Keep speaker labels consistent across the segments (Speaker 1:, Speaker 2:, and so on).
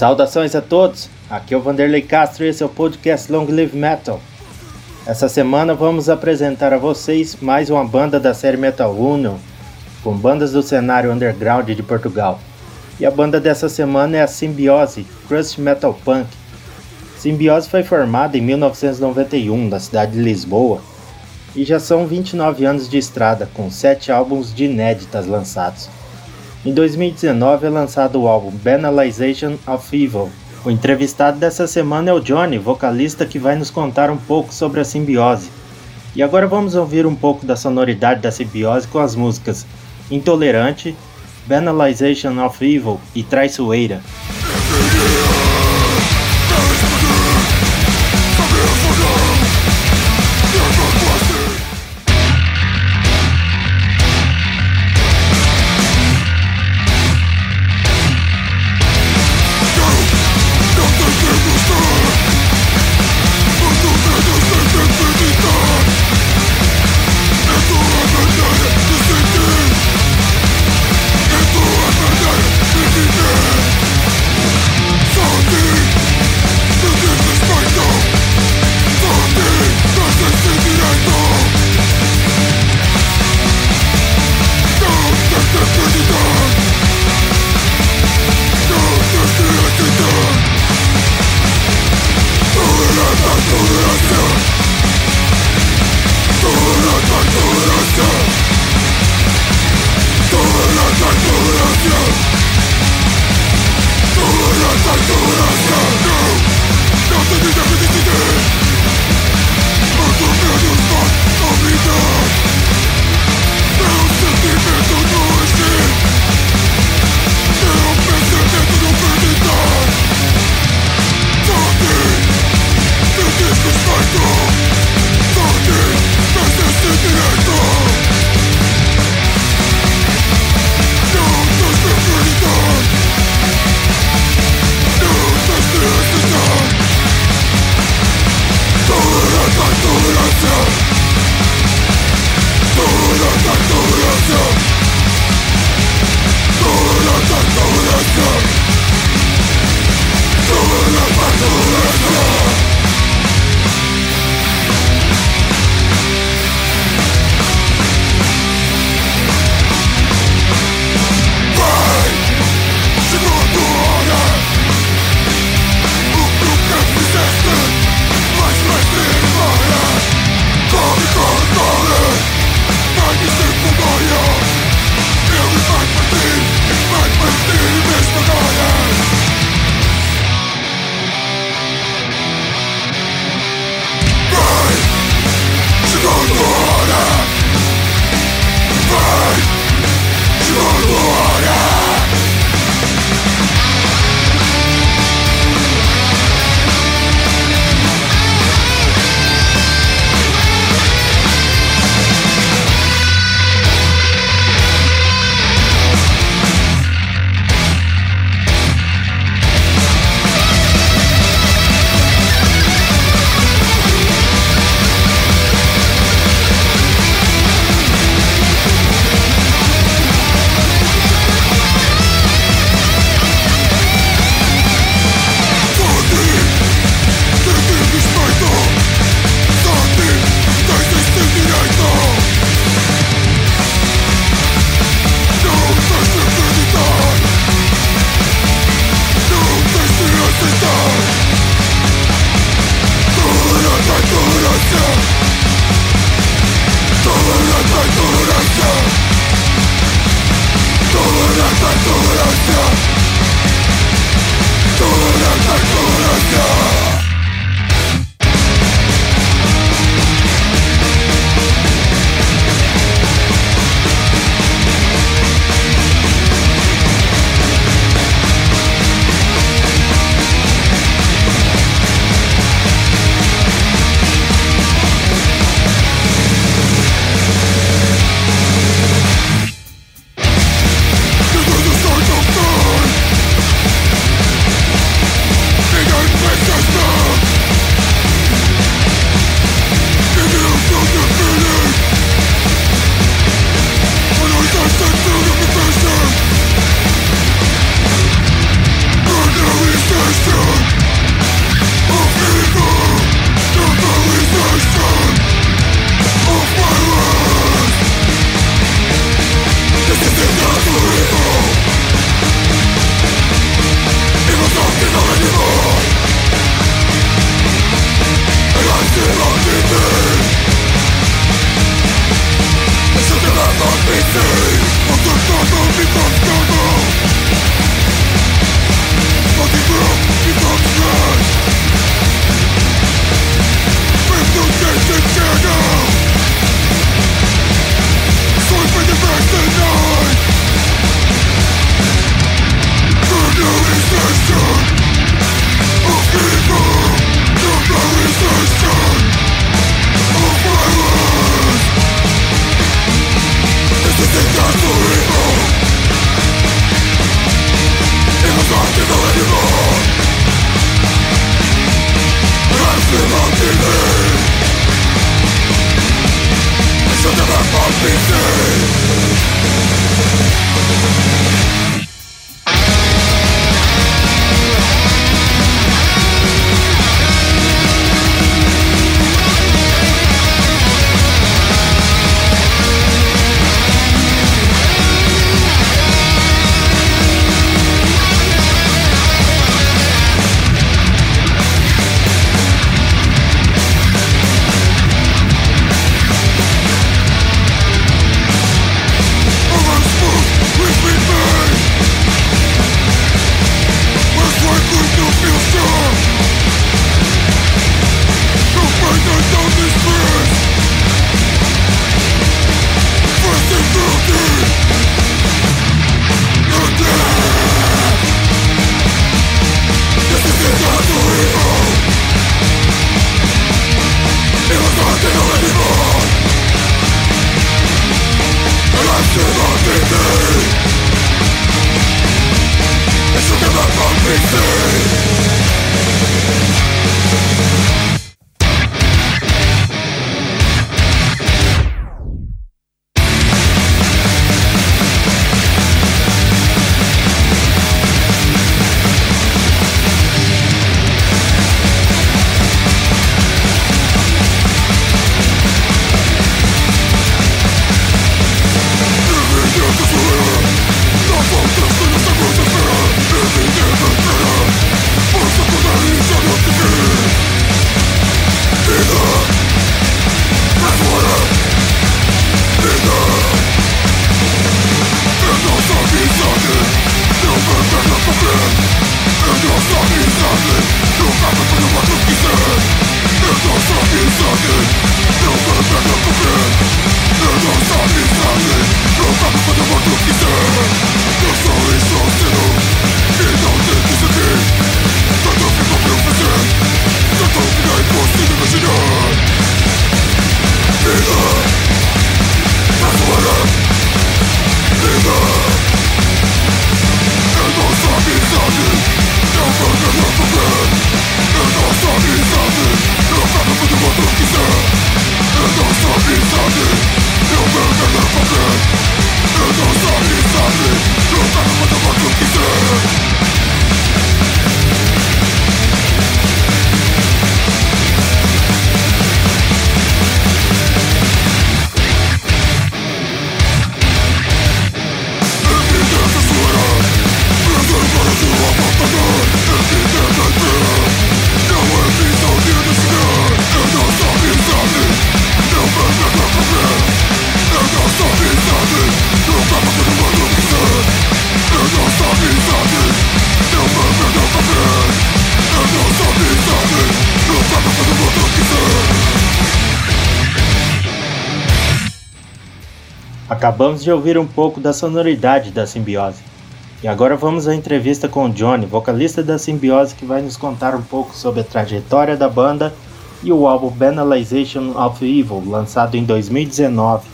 Speaker 1: Saudações a todos, aqui é o Vanderlei Castro e esse é o podcast Long Live Metal. Essa semana vamos apresentar a vocês mais uma banda da série Metal Union, com bandas do cenário underground de Portugal. E a banda dessa semana é a Symbiose Crust Metal Punk. Symbiose foi formada em 1991 na cidade de Lisboa e já são 29 anos de estrada, com 7 álbuns de inéditas lançados. Em 2019 é lançado o álbum Banalization of Evil. O entrevistado dessa semana é o Johnny, vocalista que vai nos contar um pouco sobre a simbiose. E agora vamos ouvir um pouco da sonoridade da simbiose com as músicas Intolerante, Banalization of Evil e Traiçoeira. be through Acabamos de ouvir um pouco da sonoridade da simbiose. E agora vamos à entrevista com o Johnny, vocalista da Simbiose, que vai nos contar um pouco sobre a trajetória da banda e o álbum Banalization of Evil, lançado em 2019.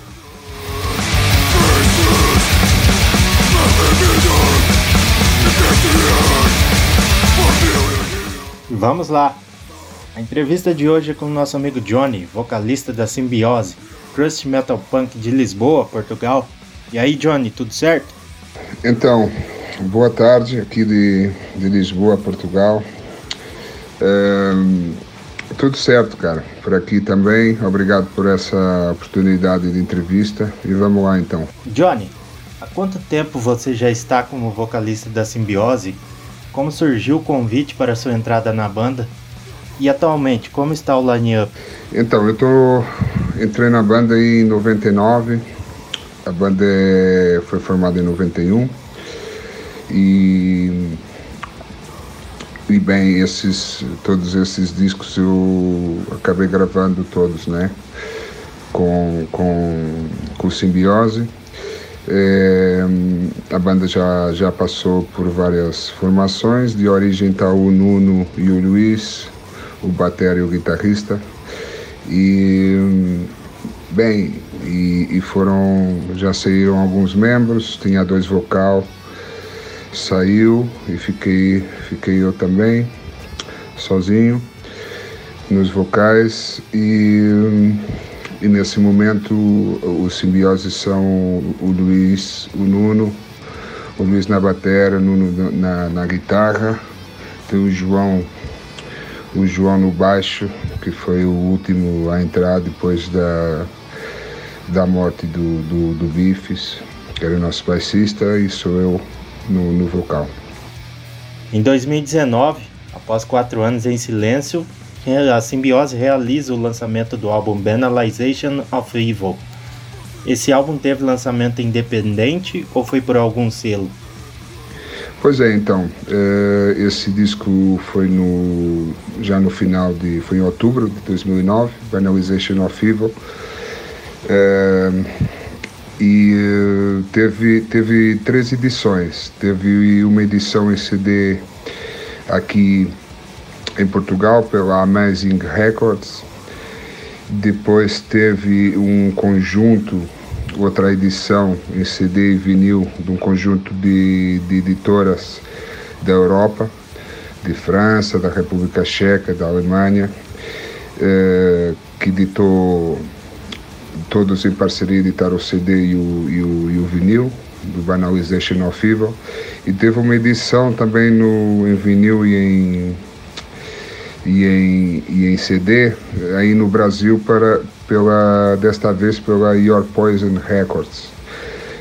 Speaker 1: Vamos lá! A entrevista de hoje é com o nosso amigo Johnny, vocalista da Simbiose. Crust Metal Punk de Lisboa, Portugal. E aí, Johnny, tudo certo?
Speaker 2: Então, boa tarde aqui de, de Lisboa, Portugal. tudo certo, cara. Por aqui também. Obrigado por essa oportunidade de entrevista. E vamos lá então.
Speaker 1: Johnny, há quanto tempo você já está como vocalista da Simbiose? Como surgiu o convite para sua entrada na banda? E atualmente, como está o line-up?
Speaker 2: Então, eu tô entrei na banda em 99. A banda foi formada em 91. E e bem, esses todos esses discos eu acabei gravando todos, né? Com com com Simbiose. É, a banda já, já passou por várias formações, de origem tá o Nuno e o Luiz, o batera e o guitarrista. E bem, e, e, foram, já saíram alguns membros, tinha dois vocal, saiu e fiquei, fiquei eu também, sozinho, nos vocais e, e nesse momento os simbioses são o Luiz, o Nuno, o Luiz na bateria, Nuno na, na guitarra, tem o João o João no baixo, que foi o último a entrar depois da, da morte do, do, do Bifes, que era o nosso baixista, e sou eu no, no vocal.
Speaker 1: Em 2019, após quatro anos em silêncio, a Simbiose realiza o lançamento do álbum Banalization of Evil. Esse álbum teve lançamento independente ou foi por algum selo?
Speaker 2: Pois é, então, uh, esse disco foi no, já no final de, foi em outubro de 2009, Banalization of Evil, uh, e uh, teve, teve três edições, teve uma edição em CD aqui em Portugal pela Amazing Records, depois teve um conjunto outra edição em CD e vinil de um conjunto de, de editoras da Europa, de França, da República Checa, da Alemanha, eh, que editou todos em parceria editaram o CD e o, e o, e o vinil do Banalization of Evil. E teve uma edição também no, em vinil e em, e em, e em CD aí no Brasil para, pela, desta vez pela Your Poison Records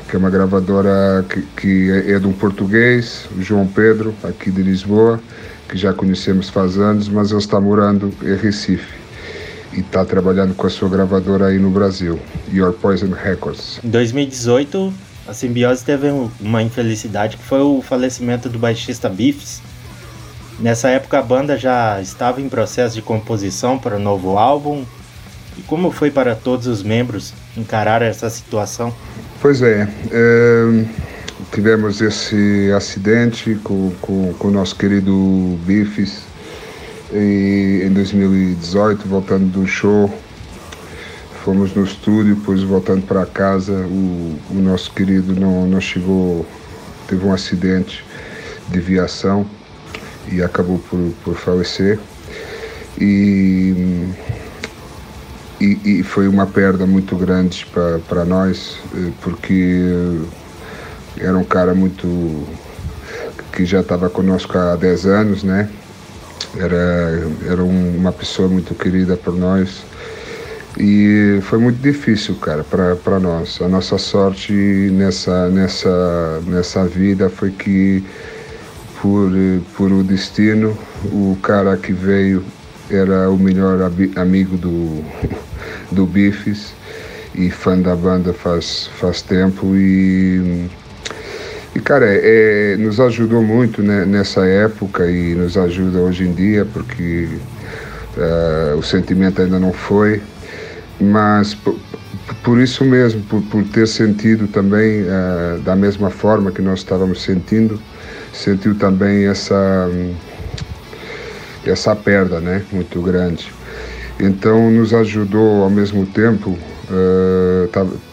Speaker 2: que é uma gravadora que, que é, é de um português, João Pedro, aqui de Lisboa, que já conhecemos faz anos, mas ele está morando em Recife e está trabalhando com a sua gravadora aí no Brasil, Your Poison Records.
Speaker 1: Em 2018, a Simbiose teve uma infelicidade que foi o falecimento do baixista Biffs. Nessa época a banda já estava em processo de composição para o novo álbum. E como foi para todos os membros encarar essa situação?
Speaker 2: Pois é, é tivemos esse acidente com, com, com o nosso querido Biffs e em 2018, voltando do show, fomos no estúdio, depois voltando para casa, o, o nosso querido não, não chegou, teve um acidente de viação e acabou por, por falecer. E, e, e, foi uma perda muito grande para nós, eh, porque era um cara muito que já estava conosco há 10 anos, né? Era, era uma pessoa muito querida por nós. E foi muito difícil, cara, para nós. A nossa sorte nessa, nessa, nessa vida foi que, por, por o destino, o cara que veio era o melhor amigo do, do Bifes e fã da banda faz, faz tempo. E e, cara, é, nos ajudou muito né, nessa época e nos ajuda hoje em dia, porque uh, o sentimento ainda não foi, mas por, por isso mesmo, por, por, ter sentido também uh, da mesma forma que nós estávamos sentindo, sentiu também essa, essa perda né, muito grande. Então nos ajudou ao mesmo tempo,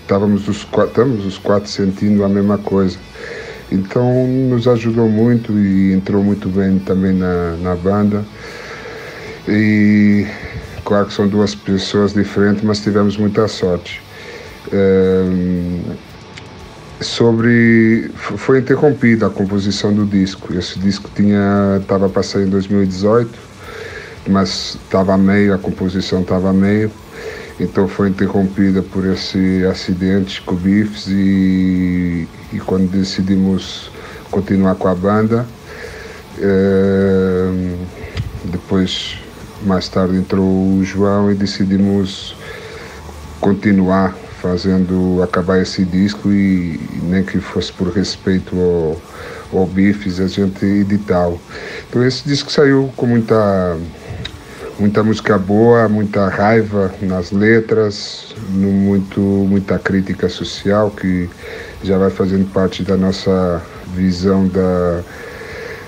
Speaker 2: estávamos uh, os, estamos os quatro sentindo a mesma coisa. Então nos ajudou muito e entrou muito bem também na, na banda. E claro que são duas pessoas diferentes, mas tivemos muita sorte. É, sobre foi interrompida a composição do disco. Esse disco tinha estava para sair em 2018, mas estava meio, a composição estava meio. Então foi interrompida por esse acidente com o Biffs e, e quando decidimos continuar com a banda, é, depois mais tarde entrou o João e decidimos continuar fazendo acabar esse disco e, nem que fosse por respeito ao, ao Biffs a gente editá-lo. Então esse disco saiu com muita muita música boa, muita raiva nas letras, muito, muita crítica social que já vai fazendo parte da nossa visão da,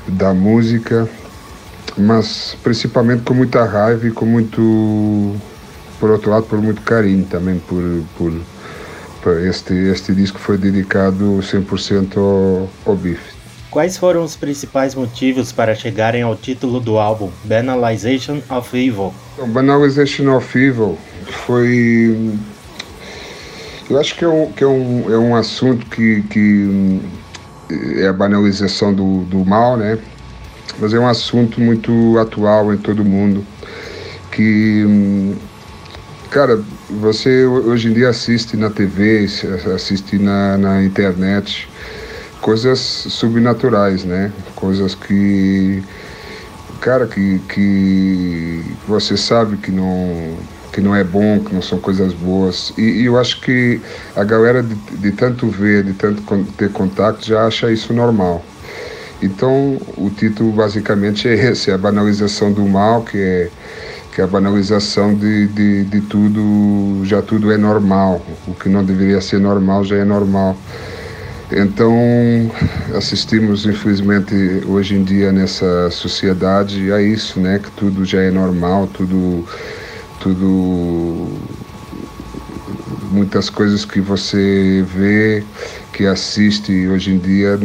Speaker 2: da música, mas principalmente com muita raiva e com muito, por outro lado, por muito carinho também por, por, por este, este disco foi dedicado 100% ao, ao Bife.
Speaker 1: Quais foram os principais motivos para chegarem ao título do álbum, Banalization of Evil?
Speaker 2: Banalization of Evil foi. Eu acho que é um, que é um, é um assunto que, que é a banalização do, do mal, né? Mas é um assunto muito atual em todo mundo. Que, cara, você hoje em dia assiste na TV, assiste na, na internet coisas subnaturais, né? Coisas que, cara, que, que você sabe que não, que não é bom, que não são coisas boas. E, e eu acho que a galera de, de, tanto ver, de tanto ter contato, já acha isso normal. Então, o título basicamente é esse, é a banalização do mal, que é, que a banalização de, de, de tudo, já tudo é normal. O que não deveria ser normal já é normal. Então, assistimos, infelizmente, hoje em dia nessa sociedade a isso, né? Que tudo já é normal, tudo. tudo muitas coisas que você vê, que assiste hoje em dia,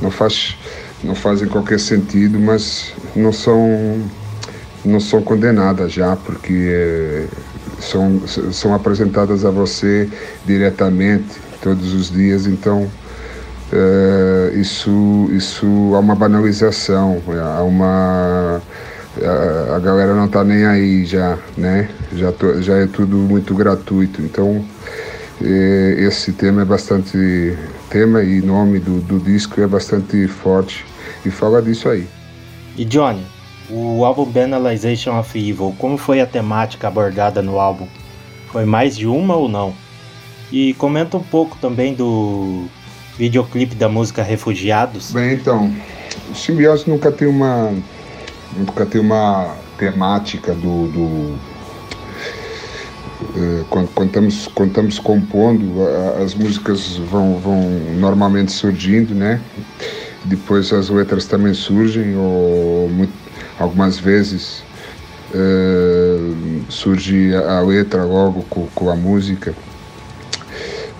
Speaker 2: não faz, não fazem qualquer sentido, mas não são não são condenadas já, porque é, são, são apresentadas a você diretamente todos os dias, então é, isso, isso há uma banalização, há uma a, a galera não está nem aí já, né? Já, já é tudo muito gratuito, então é, esse tema é bastante tema e nome do, do disco é bastante forte e fala disso aí.
Speaker 1: E Johnny, o álbum Banalization of Evil, como foi a temática abordada no álbum? Foi mais de uma ou não? E comenta um pouco também do videoclipe da música Refugiados.
Speaker 2: Bem, então, o Simbiose nunca tem uma nunca tem uma temática do, do eh, quando, quando, estamos, quando estamos compondo, as músicas vão, vão normalmente surgindo, né? Depois as letras também surgem, ou muito, algumas vezes uh, surge a letra logo com, com a música.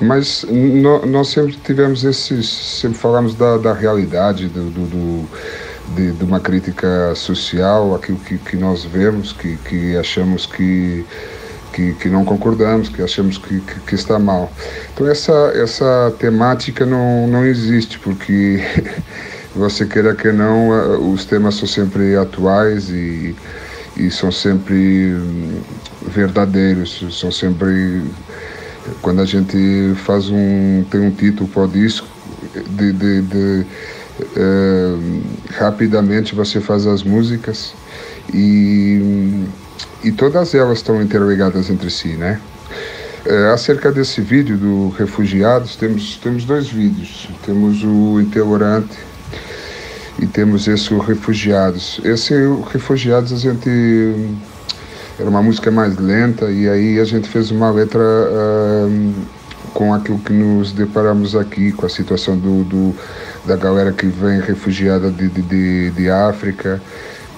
Speaker 2: Mas no, nós sempre tivemos esses, sempre falamos da, da realidade, do, do, do de, de, uma crítica social, aquilo que, que nós vemos, que, que achamos que, que, que não concordamos, que achamos que, que, que, está mal. Então essa, essa temática não, não existe, porque você queira que não, eh, os temas são sempre atuais e, e são sempre hum, verdadeiros, são sempre quando a gente faz um tem um título para o disco de, de, de uh, rapidamente você faz as músicas e e todas elas estão interligadas entre si, né? É, acerca desse vídeo do Refugiados, temos, temos dois vídeos. Temos o Intolerante e temos esse Refugiados. Esse Refugiados a gente era uma música mais lenta e aí a gente fez uma letra uh, com aquilo que nos deparamos aqui, com a situação do, do da galera que vem refugiada de, de, de, de África,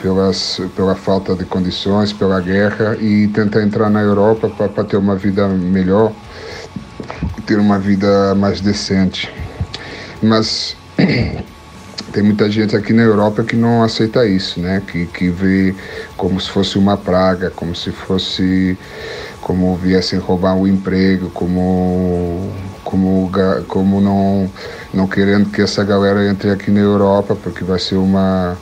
Speaker 2: pelas, pela falta de condições, pela guerra e tentar entrar na Europa para ter uma vida melhor, ter uma vida mais decente. Mas tem muita gente aqui na Europa que não aceita isso, né? Que, que vê como se fosse uma praga, como se fosse como viessem roubar o emprego, como como como não não querendo que essa galera entre aqui na Europa, porque vai ser uma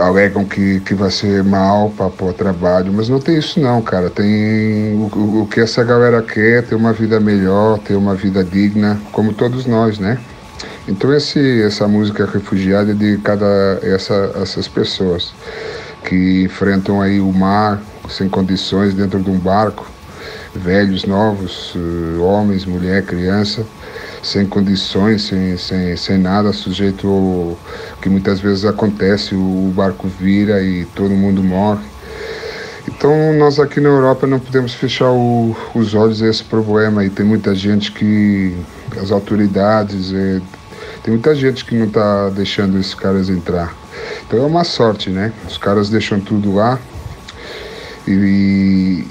Speaker 2: alegam que, que vai ser mal para o trabalho, mas não tem isso não, cara. Tem o, o que essa galera quer, ter uma vida melhor, ter uma vida digna, como todos nós, né? Então esse, essa música refugiada é de cada essa, essas pessoas que enfrentam aí o mar sem condições dentro de um barco, velhos, novos, eh, homens, mulher, criança, sem condições, sem, sem, sem nada, sujeito ao que muitas vezes acontece, o barco vira e todo mundo morre. Então nós aqui na Europa não podemos fechar o, os olhos a esse problema e tem muita gente que as autoridades é, tem muita gente que não está deixando esses caras entrar. Então é uma sorte, né? Os caras deixam tudo lá e,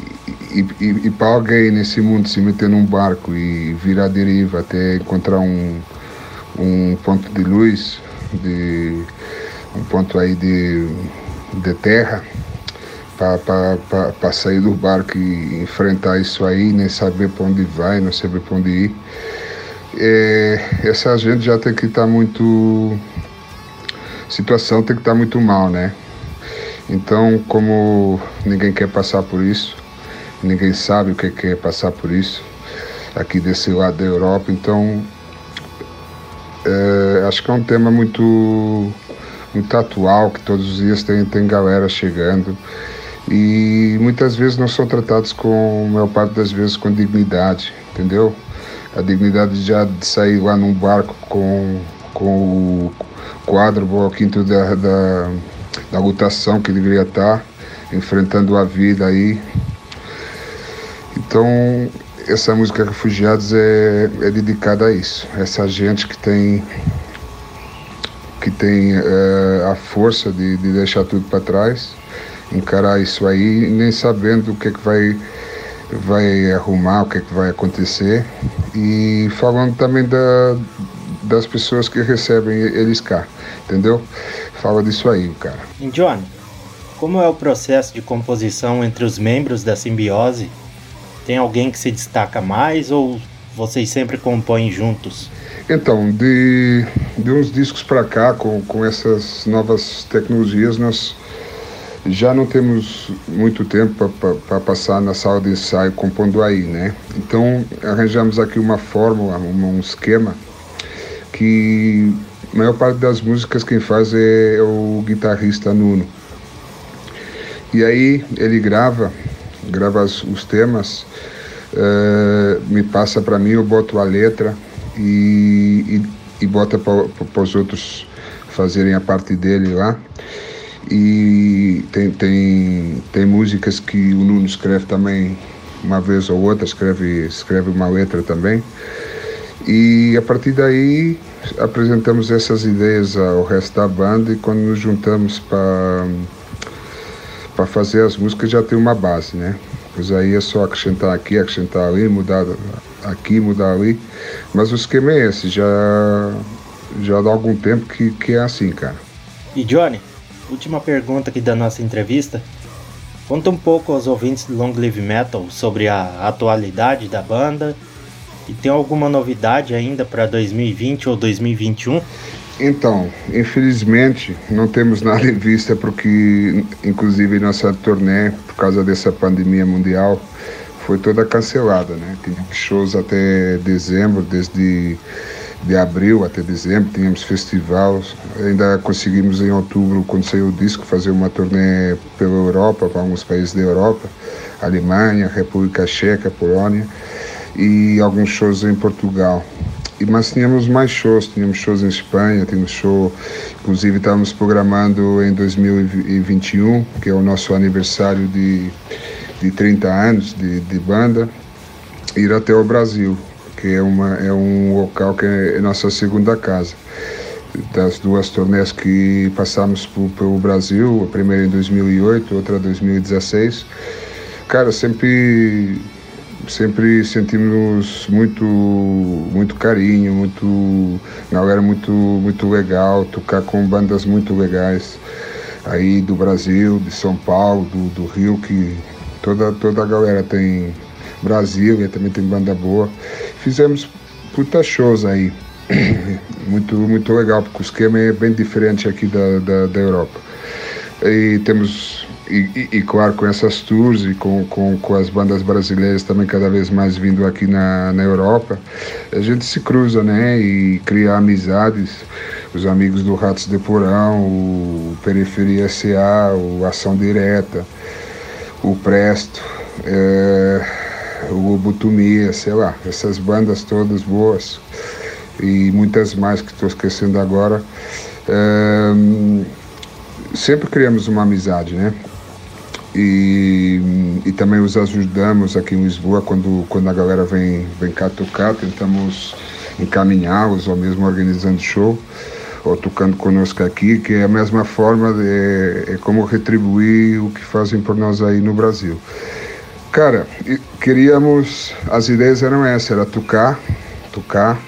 Speaker 2: e, e, e para alguém nesse mundo se meter num barco e virar deriva até encontrar um, um ponto de luz, de, um ponto aí de, de terra, para sair do barco e enfrentar isso aí, nem saber para onde vai, não saber para onde ir é, essa gente já tem que estar tá muito. situação tem que estar tá muito mal, né? Então, como ninguém quer passar por isso, ninguém sabe o que é passar por isso, aqui desse lado da Europa, então é, acho que é um tema muito, muito atual, que todos os dias tem, tem galera chegando e muitas vezes não são tratados com, a maior parte das vezes, com dignidade, entendeu? a dignidade já de sair lá num barco com, com o quadro ao quinto da, da, da lutação que deveria estar, enfrentando a vida aí. Então, essa música Refugiados é, é dedicada a isso. Essa gente que tem que tem é, a força de, de deixar tudo para trás, encarar isso aí, nem sabendo o que, é que vai vai arrumar, o que, é que vai acontecer. E falando também da, das pessoas que recebem eles cá, entendeu? Fala disso aí, cara.
Speaker 1: E Johnny, como é o processo de composição entre os membros da simbiose? Tem alguém que se destaca mais ou vocês sempre compõem juntos?
Speaker 2: Então, de, de uns discos para cá, com, com essas novas tecnologias, nós já não temos muito tempo para passar na sala de ensaio compondo aí, né? Então, arranjamos aqui uma fórmula, um, um esquema que a maior parte das músicas quem faz é o guitarrista Nuno. E aí ele grava, grava os temas, uh, me passa para mim, eu boto a letra e, e, e bota para os outros fazerem a parte dele lá. E tem, tem, tem músicas que o Nuno escreve também uma vez ou outra, escreve, escreve uma letra também. E a partir daí apresentamos essas ideias ao resto da banda e quando nos juntamos para para fazer as músicas já tem uma base, né? Pois aí é só acrescentar aqui, acrescentar ali, mudar aqui, mudar ali. Mas o esquema é esse, já, já dá algum tempo que, que é assim, cara.
Speaker 1: E Johnny, última pergunta aqui da nossa entrevista. Conta um pouco aos ouvintes do Long Live Metal sobre a atualidade da banda e tem alguma novidade ainda para 2020 ou 2021?
Speaker 2: Então, infelizmente não temos nada em vista porque, inclusive, nossa turnê, por causa dessa pandemia mundial, foi toda cancelada, né? Tínhamos shows até dezembro, desde de abril até dezembro, tínhamos festivais. Ainda conseguimos em outubro, quando saiu o disco, fazer uma turnê pela Europa, para alguns países da Europa, Alemanha, República Checa, Polônia e alguns shows em Portugal mas tínhamos mais shows, tínhamos shows em Espanha, tínhamos show, inclusive estávamos programando em 2021, que é o nosso aniversário de, de 30 anos de, de banda, ir até o Brasil, que é, uma, é um local que é nossa segunda casa. Das duas turnês que passamos pelo Brasil, a primeira em 2008, outra em 2016, cara, sempre sempre sentimos muito muito carinho, muito galera muito muito legal, tocar com bandas muito legais aí do Brasil, de São Paulo, do, do Rio, que toda toda a galera tem Brasil e também tem banda boa. Fizemos puta shows aí. muito muito legal, porque o esquema é bem diferente aqui da, da, da Europa. E temos e, e, e, claro, com essas tours e com, com, com as bandas brasileiras também cada vez mais vindo aqui na, na Europa, a gente se cruza, né? E cria amizades. Os amigos do Ratos de Porão, o Periferia SA, o Ação Direta, o Presto, é, o Obutumia, sei lá, essas bandas todas boas e muitas mais que estou esquecendo agora. É, sempre criamos uma amizade, né? E, e também os ajudamos aqui em Lisboa quando, quando a galera vem, vem cá tocar, tentamos encaminhá-los ou mesmo organizando show ou tocando conosco aqui, que é a mesma forma, de, é como retribuir o que fazem por nós aí no Brasil. Cara, queríamos, as ideias eram essas, era tocar, tocar,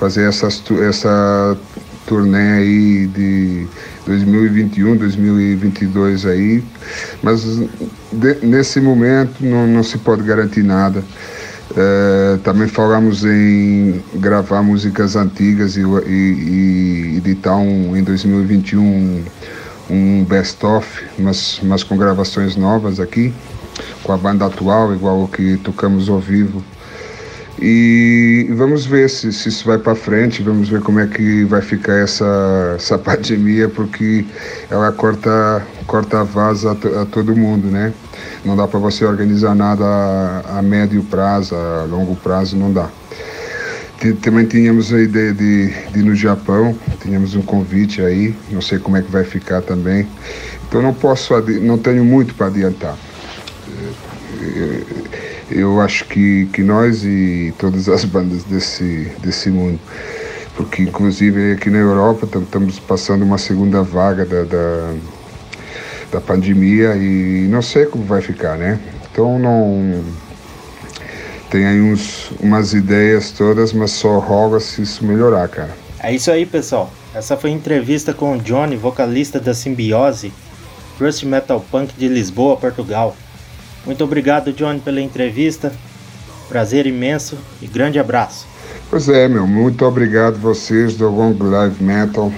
Speaker 2: fazer essas, essa turnê aí de 2021, 2022 aí, mas de, nesse momento não, não se pode garantir nada. É, também falamos em gravar músicas antigas e, e, e editar um, em 2021 um best-of, mas, mas com gravações novas aqui, com a banda atual, igual o que tocamos ao vivo e vamos ver se, se isso vai para frente, vamos ver como é que vai ficar essa, essa pandemia, porque ela corta, corta a vaza a, a todo mundo, né? Não dá para você organizar nada a, a, médio prazo, a longo prazo, não dá. Também tínhamos a ideia de, de ir no Japão, tínhamos um convite aí, não sei como é que vai ficar também. Então não posso, não tenho muito para adiantar eu acho que, que nós e todas as bandas desse, desse mundo, porque inclusive aqui na Europa estamos passando uma segunda vaga da, da, da pandemia e não sei como vai ficar, né? Então não tem aí uns, umas ideias todas, mas só roga se isso melhorar, cara.
Speaker 1: É isso aí, pessoal. Essa foi a entrevista com o Johnny, vocalista da Simbiose, Crust Metal Punk de Lisboa, Portugal. Muito obrigado, Johnny, pela entrevista. Prazer imenso e grande abraço.
Speaker 2: Pois é, meu, muito obrigado vocês do Long Live Metal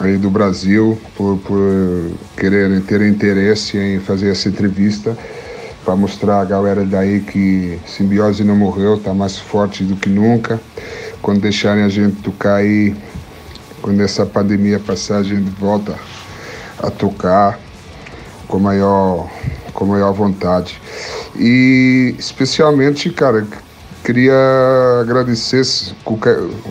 Speaker 2: aí do Brasil por, por quererem ter interesse em fazer essa entrevista para mostrar a galera daí que Simbiose não morreu, está mais forte do que nunca. Quando deixarem a gente tocar aí quando essa pandemia passar, a gente volta a tocar com maior, com maior vontade. E especialmente, cara, queria agradecer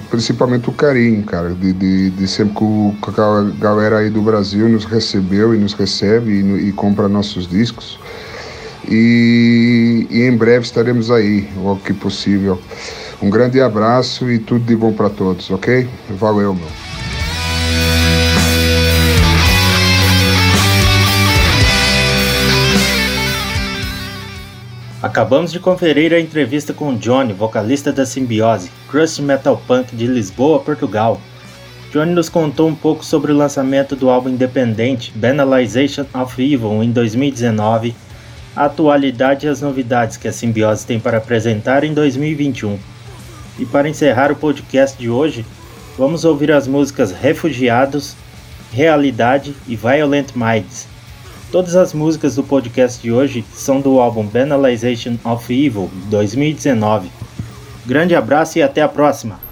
Speaker 2: principalmente o carinho, cara, de, de, de sempre que a galera aí do Brasil nos recebeu e nos recebe e, e compra nossos discos. E, e, em breve estaremos aí, o que possível. Um grande abraço e tudo de bom para todos, ok? Valeu, meu.
Speaker 1: Acabamos de conferir a entrevista com Johnny, vocalista da Simbiose, Crust Metal Punk de Lisboa, Portugal. Johnny nos contou um pouco sobre o lançamento do álbum independente Banalization of Evil em 2019, a atualidade e as novidades que a Simbiose tem para apresentar em 2021. E para encerrar o podcast de hoje, vamos ouvir as músicas Refugiados, Realidade e Violent Minds Todas as músicas do podcast de hoje são do álbum Banalization of Evil 2019. Grande abraço e até a próxima!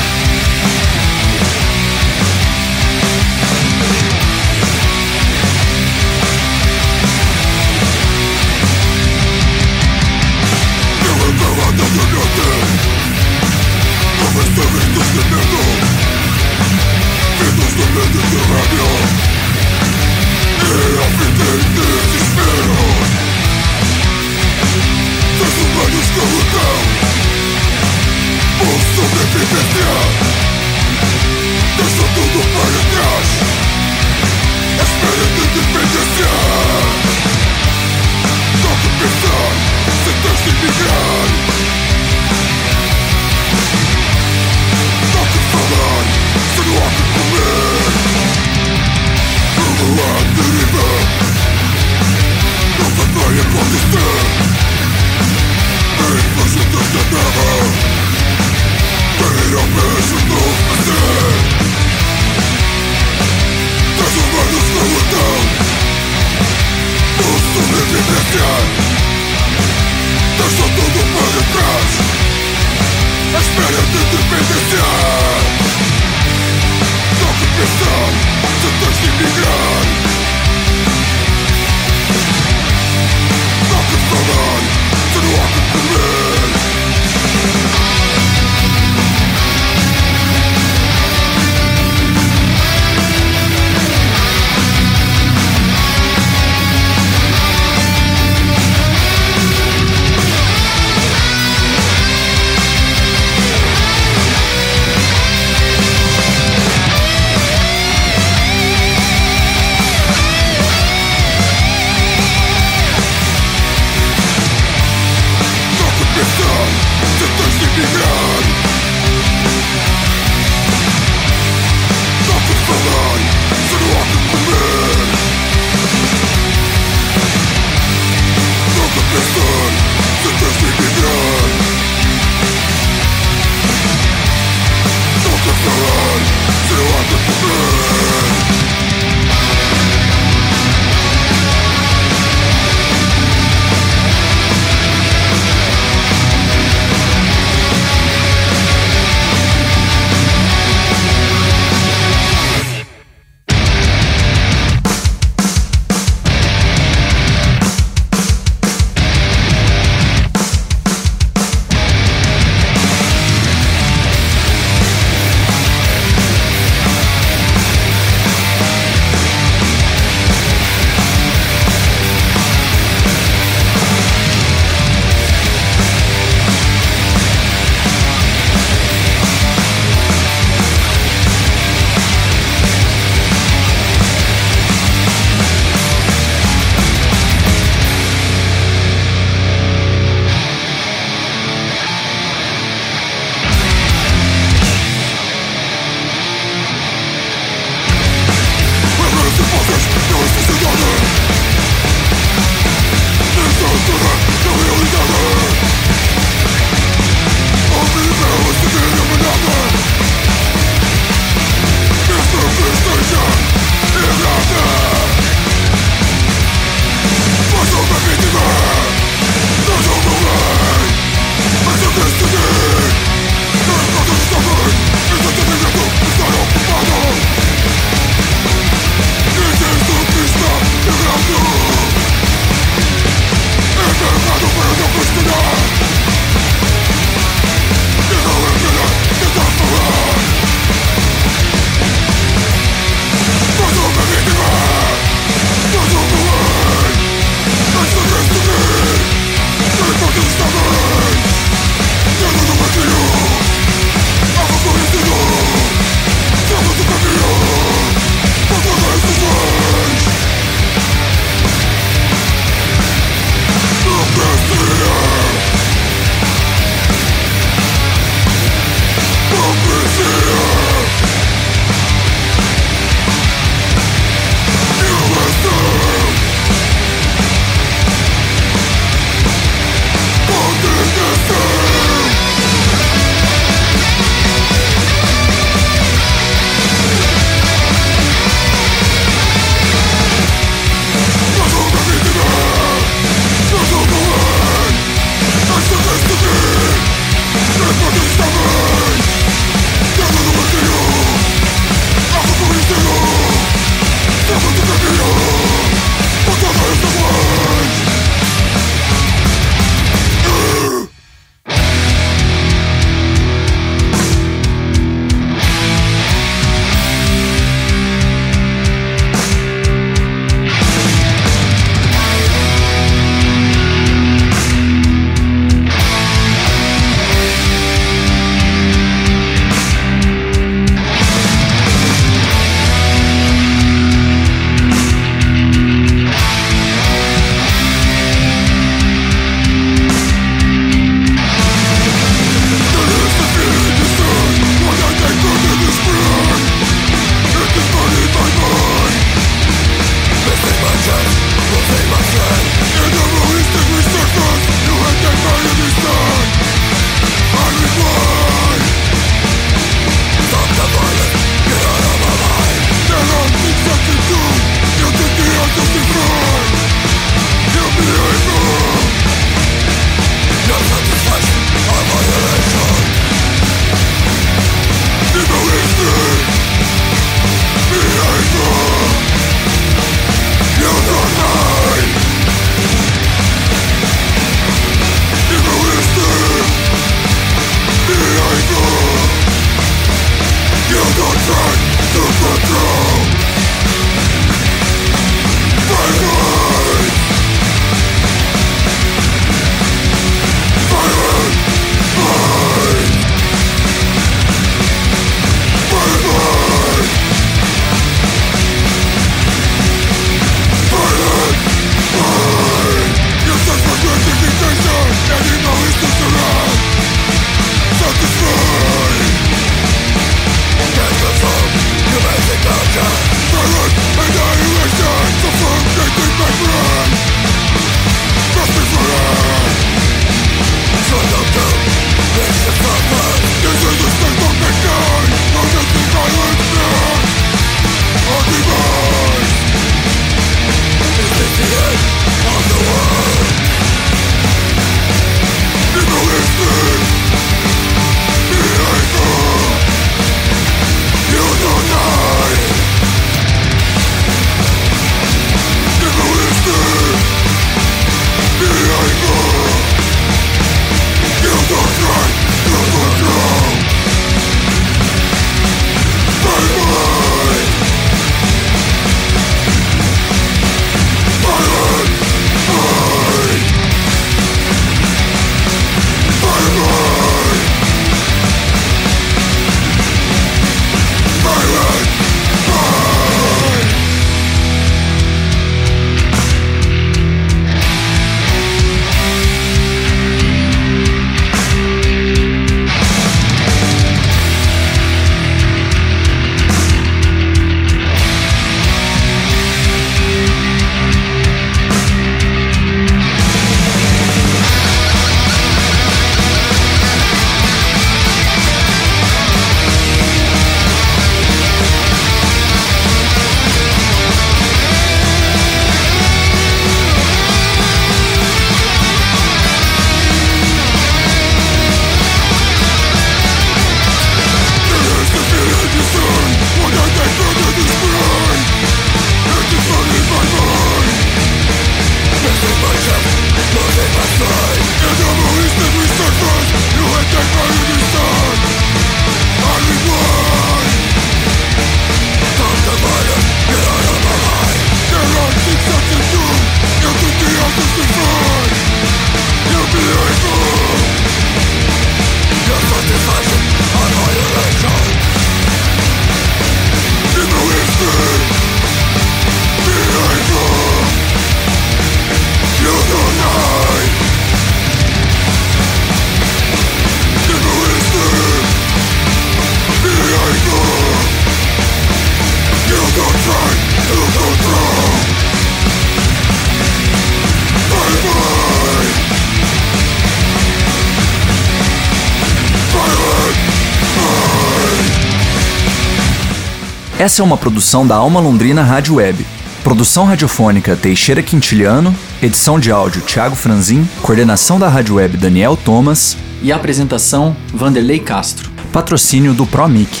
Speaker 3: Essa é uma produção da Alma Londrina Rádio Web. Produção radiofônica Teixeira Quintiliano, edição de áudio Thiago Franzin, coordenação da Rádio Web Daniel Thomas
Speaker 4: e apresentação Vanderlei Castro.
Speaker 3: Patrocínio do ProMic.